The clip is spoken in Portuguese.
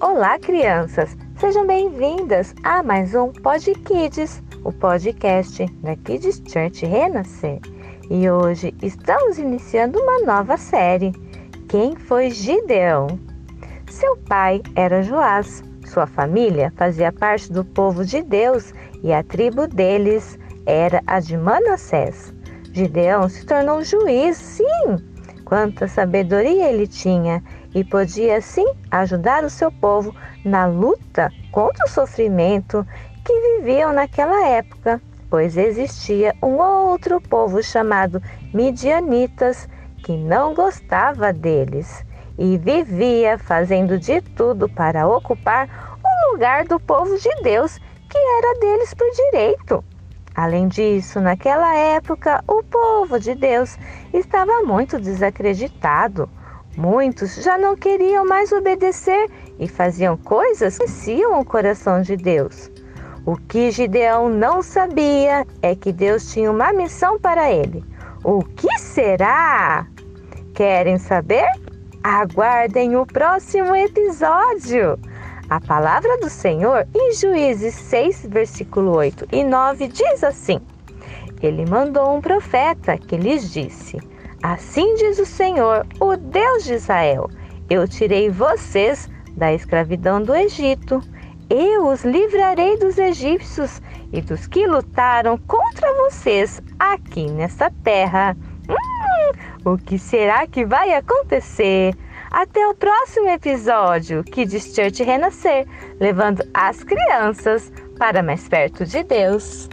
Olá, crianças! Sejam bem-vindas a mais um Pod Kids, o podcast da Kids Church Renascer. E hoje estamos iniciando uma nova série. Quem foi Gideão? Seu pai era Joás. Sua família fazia parte do povo de Deus e a tribo deles era a de Manassés. Gideão se tornou juiz, sim! Quanta sabedoria ele tinha e podia assim ajudar o seu povo na luta contra o sofrimento que viviam naquela época, pois existia um outro povo chamado Midianitas que não gostava deles e vivia fazendo de tudo para ocupar o lugar do povo de Deus que era deles por direito. Além disso, naquela época, o povo de Deus estava muito desacreditado Muitos já não queriam mais obedecer e faziam coisas que ciam o coração de Deus. O que Gideão não sabia é que Deus tinha uma missão para ele. O que será? Querem saber? Aguardem o próximo episódio. A palavra do Senhor em Juízes 6, versículo 8 e 9 diz assim: Ele mandou um profeta que lhes disse: Assim diz o Senhor, o Deus de Israel: Eu tirei vocês da escravidão do Egito. Eu os livrarei dos egípcios e dos que lutaram contra vocês aqui nessa terra. Hum, o que será que vai acontecer? Até o próximo episódio diz Church Renascer, levando as crianças para mais perto de Deus.